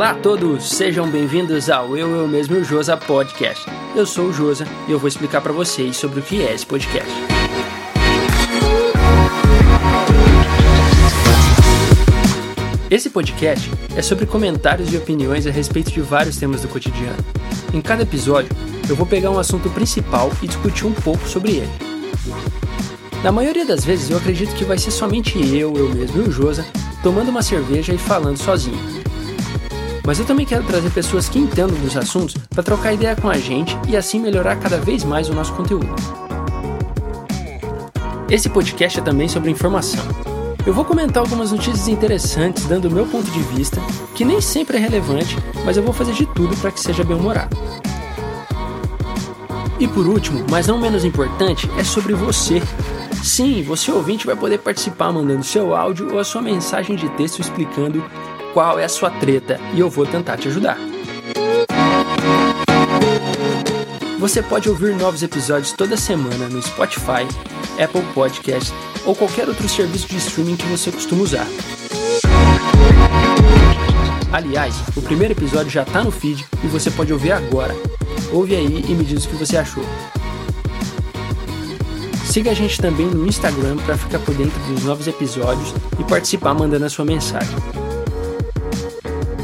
Olá a todos, sejam bem-vindos ao Eu, Eu Mesmo e o Josa Podcast. Eu sou o Josa e eu vou explicar para vocês sobre o que é esse podcast. Esse podcast é sobre comentários e opiniões a respeito de vários temas do cotidiano. Em cada episódio, eu vou pegar um assunto principal e discutir um pouco sobre ele. Na maioria das vezes, eu acredito que vai ser somente eu, eu mesmo e o Josa tomando uma cerveja e falando sozinho. Mas eu também quero trazer pessoas que entendam dos assuntos para trocar ideia com a gente e assim melhorar cada vez mais o nosso conteúdo. Esse podcast é também sobre informação. Eu vou comentar algumas notícias interessantes dando o meu ponto de vista, que nem sempre é relevante, mas eu vou fazer de tudo para que seja bem humorado. E por último, mas não menos importante, é sobre você. Sim, você ouvinte vai poder participar mandando seu áudio ou a sua mensagem de texto explicando qual é a sua treta e eu vou tentar te ajudar. Você pode ouvir novos episódios toda semana no Spotify, Apple Podcast ou qualquer outro serviço de streaming que você costuma usar. Aliás, o primeiro episódio já está no feed e você pode ouvir agora. Ouve aí e me diz o que você achou. Siga a gente também no Instagram para ficar por dentro dos novos episódios e participar mandando a sua mensagem.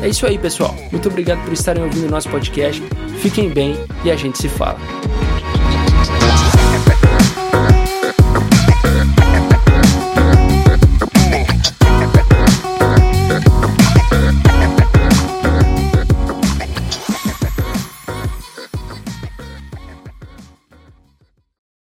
É isso aí, pessoal. Muito obrigado por estarem ouvindo nosso podcast. Fiquem bem e a gente se fala.